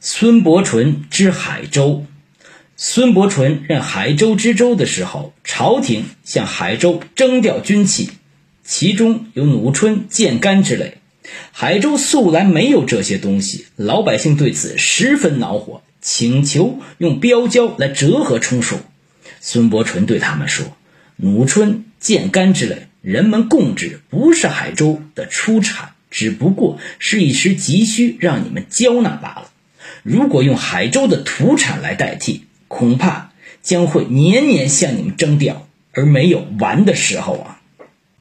孙伯纯之海州。孙伯纯任海州知州的时候，朝廷向海州征调军器，其中有弩春、箭杆之类。海州素来没有这些东西，老百姓对此十分恼火，请求用标交来折合充数。孙伯纯对他们说：“弩春、箭杆之类，人们供之，不是海州的出产，只不过是一时急需，让你们交纳罢了。如果用海州的土产来代替，恐怕将会年年向你们征调，而没有完的时候啊。”